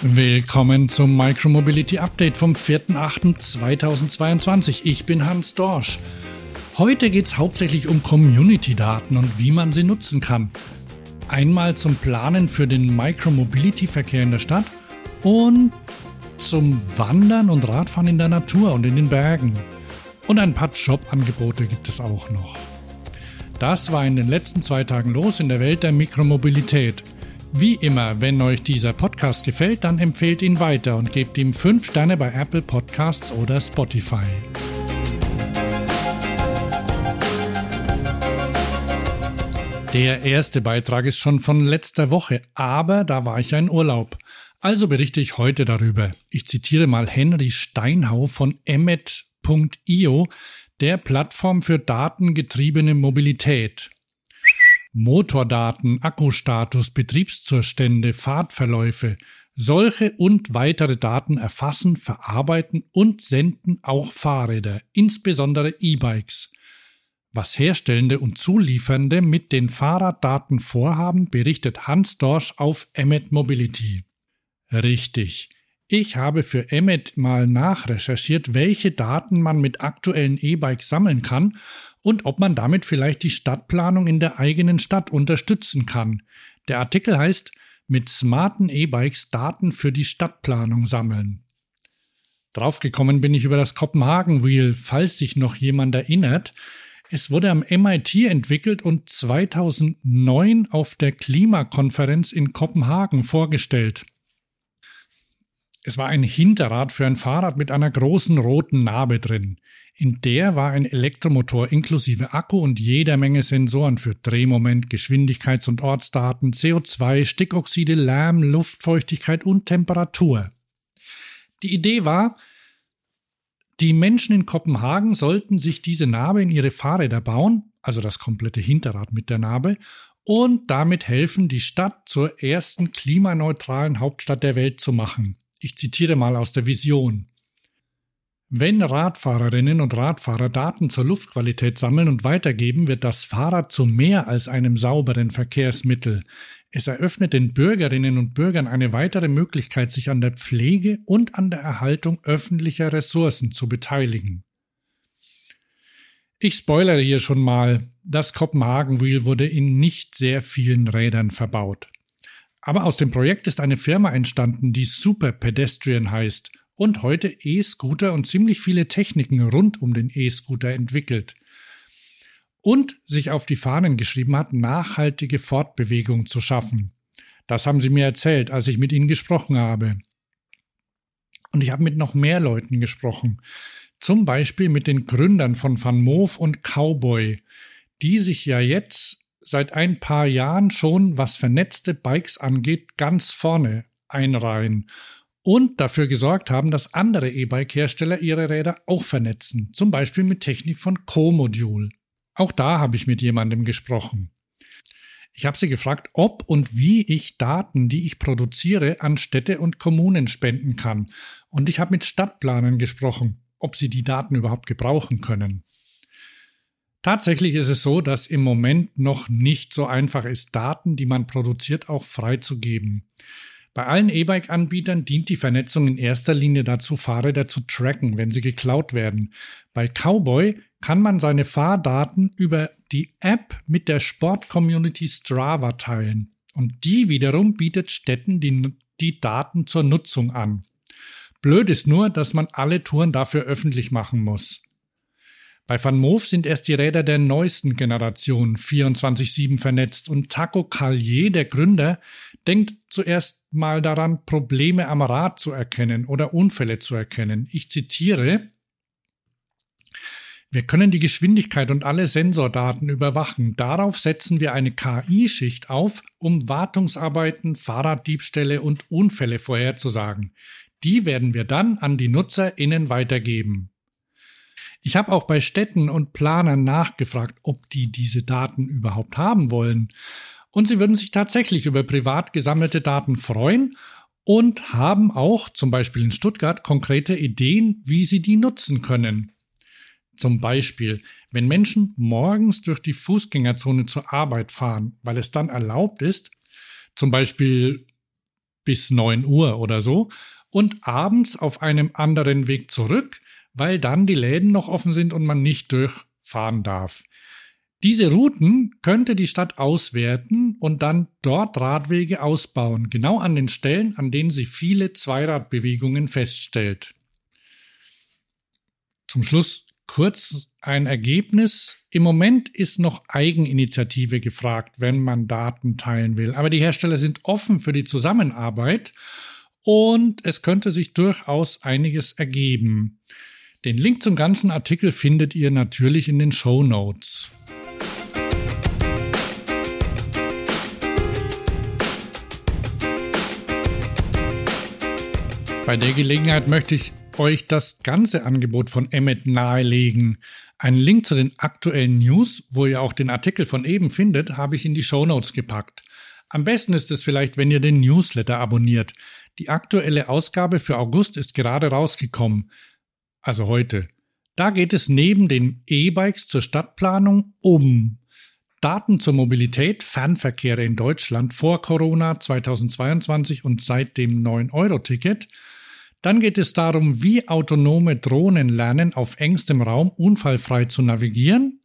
Willkommen zum Micromobility Update vom 4.8.2022. Ich bin Hans Dorsch. Heute geht es hauptsächlich um Community-Daten und wie man sie nutzen kann. Einmal zum Planen für den Micromobility-Verkehr in der Stadt und zum Wandern und Radfahren in der Natur und in den Bergen. Und ein paar Jobangebote gibt es auch noch. Das war in den letzten zwei Tagen los in der Welt der Mikromobilität. Wie immer, wenn euch dieser Podcast gefällt, dann empfehlt ihn weiter und gebt ihm 5 Sterne bei Apple Podcasts oder Spotify. Der erste Beitrag ist schon von letzter Woche, aber da war ich ja in Urlaub. Also berichte ich heute darüber. Ich zitiere mal Henry Steinhau von emmet.io, der Plattform für datengetriebene Mobilität. Motordaten, Akkustatus, Betriebszustände, Fahrtverläufe, solche und weitere Daten erfassen, verarbeiten und senden auch Fahrräder, insbesondere E-Bikes. Was Herstellende und Zuliefernde mit den Fahrraddaten vorhaben, berichtet Hans Dorsch auf Emmet Mobility. Richtig. Ich habe für Emmet mal nachrecherchiert, welche Daten man mit aktuellen E-Bikes sammeln kann und ob man damit vielleicht die Stadtplanung in der eigenen Stadt unterstützen kann. Der Artikel heißt mit smarten E-Bikes Daten für die Stadtplanung sammeln. Draufgekommen bin ich über das Kopenhagen Wheel, falls sich noch jemand erinnert. Es wurde am MIT entwickelt und 2009 auf der Klimakonferenz in Kopenhagen vorgestellt. Es war ein Hinterrad für ein Fahrrad mit einer großen roten Narbe drin. In der war ein Elektromotor inklusive Akku und jeder Menge Sensoren für Drehmoment, Geschwindigkeits- und Ortsdaten, CO2, Stickoxide, Lärm, Luftfeuchtigkeit und Temperatur. Die Idee war, die Menschen in Kopenhagen sollten sich diese Narbe in ihre Fahrräder bauen, also das komplette Hinterrad mit der Narbe, und damit helfen, die Stadt zur ersten klimaneutralen Hauptstadt der Welt zu machen. Ich zitiere mal aus der Vision. Wenn Radfahrerinnen und Radfahrer Daten zur Luftqualität sammeln und weitergeben, wird das Fahrrad zu mehr als einem sauberen Verkehrsmittel. Es eröffnet den Bürgerinnen und Bürgern eine weitere Möglichkeit, sich an der Pflege und an der Erhaltung öffentlicher Ressourcen zu beteiligen. Ich spoilere hier schon mal, das Kopenhagen Wheel wurde in nicht sehr vielen Rädern verbaut. Aber aus dem Projekt ist eine Firma entstanden, die Super Pedestrian heißt und heute E-Scooter und ziemlich viele Techniken rund um den E-Scooter entwickelt. Und sich auf die Fahnen geschrieben hat, nachhaltige Fortbewegung zu schaffen. Das haben sie mir erzählt, als ich mit ihnen gesprochen habe. Und ich habe mit noch mehr Leuten gesprochen. Zum Beispiel mit den Gründern von Van Moof und Cowboy, die sich ja jetzt seit ein paar Jahren schon, was vernetzte Bikes angeht, ganz vorne einreihen und dafür gesorgt haben, dass andere E-Bike-Hersteller ihre Räder auch vernetzen, zum Beispiel mit Technik von Co-Module. Auch da habe ich mit jemandem gesprochen. Ich habe sie gefragt, ob und wie ich Daten, die ich produziere, an Städte und Kommunen spenden kann. Und ich habe mit Stadtplanern gesprochen, ob sie die Daten überhaupt gebrauchen können. Tatsächlich ist es so, dass im Moment noch nicht so einfach ist, Daten, die man produziert, auch freizugeben. Bei allen E-Bike-Anbietern dient die Vernetzung in erster Linie dazu, Fahrräder zu tracken, wenn sie geklaut werden. Bei Cowboy kann man seine Fahrdaten über die App mit der Sport-Community Strava teilen. Und die wiederum bietet Städten die, die Daten zur Nutzung an. Blöd ist nur, dass man alle Touren dafür öffentlich machen muss. Bei Van Moof sind erst die Räder der neuesten Generation 24-7 vernetzt und Taco Callier, der Gründer, denkt zuerst mal daran, Probleme am Rad zu erkennen oder Unfälle zu erkennen. Ich zitiere, wir können die Geschwindigkeit und alle Sensordaten überwachen. Darauf setzen wir eine KI-Schicht auf, um Wartungsarbeiten, Fahrraddiebstähle und Unfälle vorherzusagen. Die werden wir dann an die NutzerInnen weitergeben. Ich habe auch bei Städten und Planern nachgefragt, ob die diese Daten überhaupt haben wollen. Und sie würden sich tatsächlich über privat gesammelte Daten freuen und haben auch, zum Beispiel in Stuttgart, konkrete Ideen, wie sie die nutzen können. Zum Beispiel, wenn Menschen morgens durch die Fußgängerzone zur Arbeit fahren, weil es dann erlaubt ist, zum Beispiel bis 9 Uhr oder so und abends auf einem anderen Weg zurück, weil dann die Läden noch offen sind und man nicht durchfahren darf. Diese Routen könnte die Stadt auswerten und dann dort Radwege ausbauen, genau an den Stellen, an denen sie viele Zweiradbewegungen feststellt. Zum Schluss kurz ein Ergebnis. Im Moment ist noch Eigeninitiative gefragt, wenn man Daten teilen will. Aber die Hersteller sind offen für die Zusammenarbeit und es könnte sich durchaus einiges ergeben. Den Link zum ganzen Artikel findet ihr natürlich in den Show Notes. Bei der Gelegenheit möchte ich euch das ganze Angebot von Emmet nahelegen. Einen Link zu den aktuellen News, wo ihr auch den Artikel von eben findet, habe ich in die Show Notes gepackt. Am besten ist es vielleicht, wenn ihr den Newsletter abonniert. Die aktuelle Ausgabe für August ist gerade rausgekommen. Also heute. Da geht es neben den E-Bikes zur Stadtplanung um Daten zur Mobilität, Fernverkehre in Deutschland vor Corona 2022 und seit dem 9-Euro-Ticket – dann geht es darum, wie autonome Drohnen lernen, auf engstem Raum unfallfrei zu navigieren.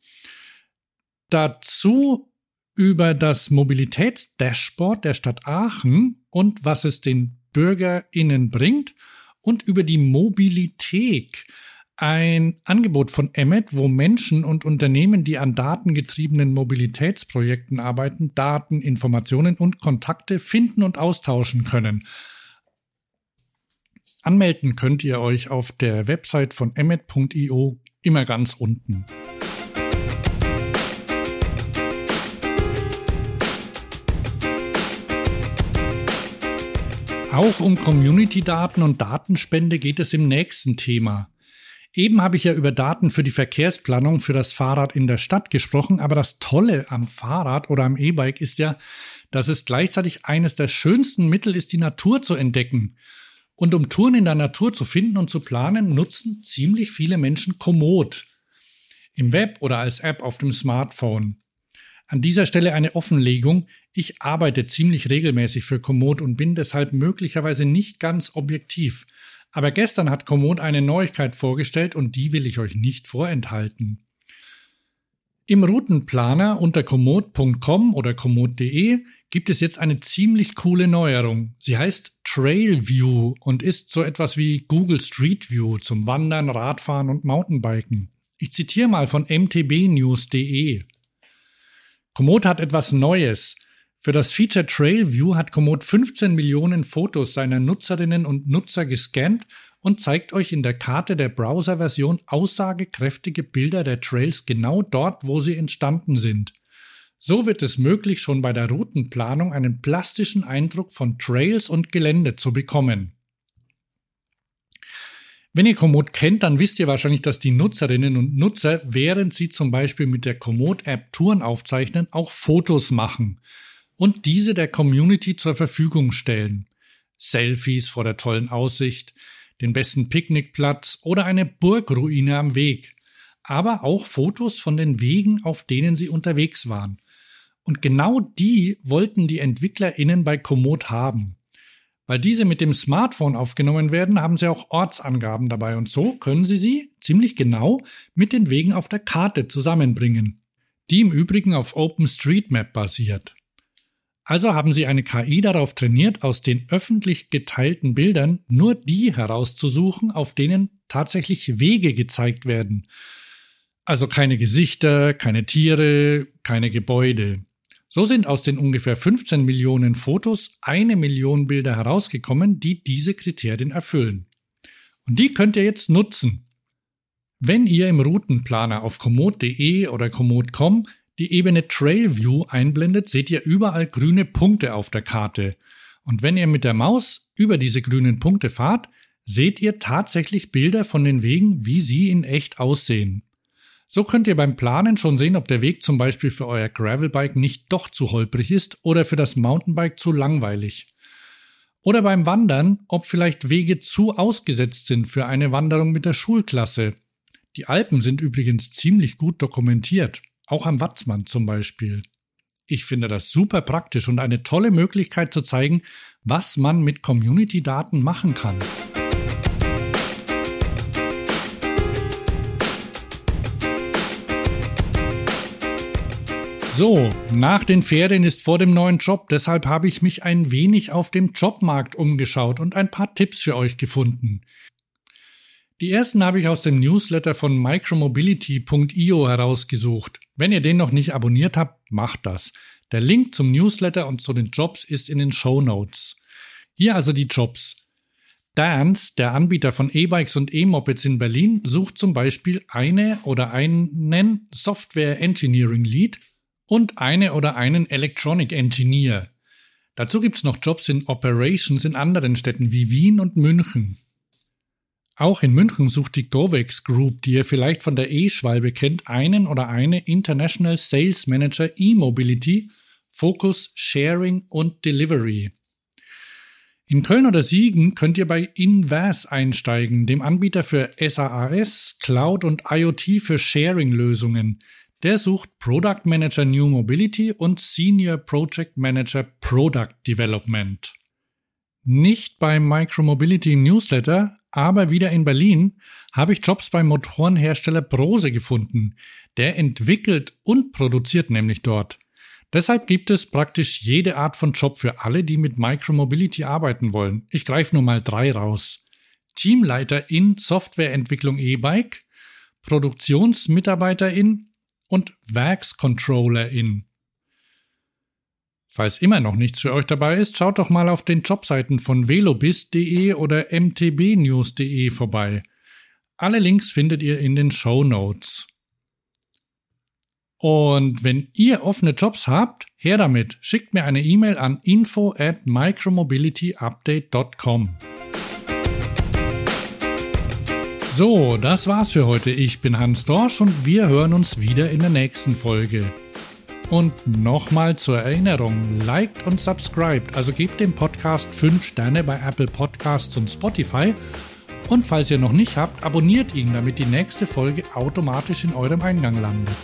Dazu über das Mobilitätsdashboard der Stadt Aachen und was es den BürgerInnen bringt und über die Mobilität, ein Angebot von Emmet, wo Menschen und Unternehmen, die an datengetriebenen Mobilitätsprojekten arbeiten, Daten, Informationen und Kontakte finden und austauschen können. Anmelden könnt ihr euch auf der Website von emmet.io immer ganz unten. Auch um Community-Daten und Datenspende geht es im nächsten Thema. Eben habe ich ja über Daten für die Verkehrsplanung für das Fahrrad in der Stadt gesprochen, aber das Tolle am Fahrrad oder am E-Bike ist ja, dass es gleichzeitig eines der schönsten Mittel ist, die Natur zu entdecken. Und um Touren in der Natur zu finden und zu planen, nutzen ziemlich viele Menschen Komoot. Im Web oder als App auf dem Smartphone. An dieser Stelle eine Offenlegung. Ich arbeite ziemlich regelmäßig für Komoot und bin deshalb möglicherweise nicht ganz objektiv. Aber gestern hat Komoot eine Neuigkeit vorgestellt und die will ich euch nicht vorenthalten. Im Routenplaner unter komoot.com oder komoot.de gibt es jetzt eine ziemlich coole Neuerung. Sie heißt Trail View und ist so etwas wie Google Street View zum Wandern, Radfahren und Mountainbiken. Ich zitiere mal von mtbnews.de. Komoot hat etwas Neues. Für das Feature Trail View hat Komoot 15 Millionen Fotos seiner Nutzerinnen und Nutzer gescannt und zeigt euch in der Karte der Browser-Version aussagekräftige Bilder der Trails genau dort, wo sie entstanden sind. So wird es möglich, schon bei der Routenplanung einen plastischen Eindruck von Trails und Gelände zu bekommen. Wenn ihr Komoot kennt, dann wisst ihr wahrscheinlich, dass die Nutzerinnen und Nutzer, während sie zum Beispiel mit der Komoot-App Touren aufzeichnen, auch Fotos machen und diese der Community zur Verfügung stellen. Selfies vor der tollen Aussicht, den besten Picknickplatz oder eine Burgruine am Weg, aber auch Fotos von den Wegen, auf denen sie unterwegs waren. Und genau die wollten die EntwicklerInnen bei Komoot haben. Weil diese mit dem Smartphone aufgenommen werden, haben sie auch Ortsangaben dabei und so können sie sie ziemlich genau mit den Wegen auf der Karte zusammenbringen, die im Übrigen auf OpenStreetMap basiert. Also haben sie eine KI darauf trainiert, aus den öffentlich geteilten Bildern nur die herauszusuchen, auf denen tatsächlich Wege gezeigt werden. Also keine Gesichter, keine Tiere, keine Gebäude. So sind aus den ungefähr 15 Millionen Fotos eine Million Bilder herausgekommen, die diese Kriterien erfüllen. Und die könnt ihr jetzt nutzen. Wenn ihr im Routenplaner auf komoot.de oder komoot.com die Ebene Trail View einblendet, seht ihr überall grüne Punkte auf der Karte. Und wenn ihr mit der Maus über diese grünen Punkte fahrt, seht ihr tatsächlich Bilder von den Wegen, wie sie in echt aussehen. So könnt ihr beim Planen schon sehen, ob der Weg zum Beispiel für euer Gravelbike nicht doch zu holprig ist oder für das Mountainbike zu langweilig. Oder beim Wandern, ob vielleicht Wege zu ausgesetzt sind für eine Wanderung mit der Schulklasse. Die Alpen sind übrigens ziemlich gut dokumentiert, auch am Watzmann zum Beispiel. Ich finde das super praktisch und eine tolle Möglichkeit zu zeigen, was man mit Community-Daten machen kann. So, nach den Ferien ist vor dem neuen Job, deshalb habe ich mich ein wenig auf dem Jobmarkt umgeschaut und ein paar Tipps für euch gefunden. Die ersten habe ich aus dem Newsletter von micromobility.io herausgesucht. Wenn ihr den noch nicht abonniert habt, macht das. Der Link zum Newsletter und zu den Jobs ist in den Show Notes. Hier also die Jobs. Dance, der Anbieter von E-Bikes und E-Mopeds in Berlin, sucht zum Beispiel eine oder einen Software Engineering Lead und eine oder einen Electronic Engineer. Dazu gibt's noch Jobs in Operations in anderen Städten wie Wien und München. Auch in München sucht die Govex Group, die ihr vielleicht von der E-Schwalbe kennt, einen oder eine International Sales Manager E-Mobility, Focus, Sharing und Delivery. In Köln oder Siegen könnt ihr bei Inverse einsteigen, dem Anbieter für SaaS, Cloud und IoT für Sharing-Lösungen. Der sucht Product Manager New Mobility und Senior Project Manager Product Development. Nicht beim Micromobility Newsletter, aber wieder in Berlin habe ich Jobs beim Motorenhersteller Brose gefunden. Der entwickelt und produziert nämlich dort. Deshalb gibt es praktisch jede Art von Job für alle, die mit Micromobility arbeiten wollen. Ich greife nur mal drei raus. Teamleiter in Softwareentwicklung E-Bike, Produktionsmitarbeiter in und Werkscontrollerin. Falls immer noch nichts für euch dabei ist, schaut doch mal auf den Jobseiten von velobis.de oder mtbnews.de vorbei. Alle Links findet ihr in den Show Notes. Und wenn ihr offene Jobs habt, her damit. Schickt mir eine E-Mail an info at micromobilityupdate.com. So, das war's für heute. Ich bin Hans Dorsch und wir hören uns wieder in der nächsten Folge. Und nochmal zur Erinnerung, liked und subscribed, also gebt dem Podcast 5 Sterne bei Apple Podcasts und Spotify. Und falls ihr noch nicht habt, abonniert ihn, damit die nächste Folge automatisch in eurem Eingang landet.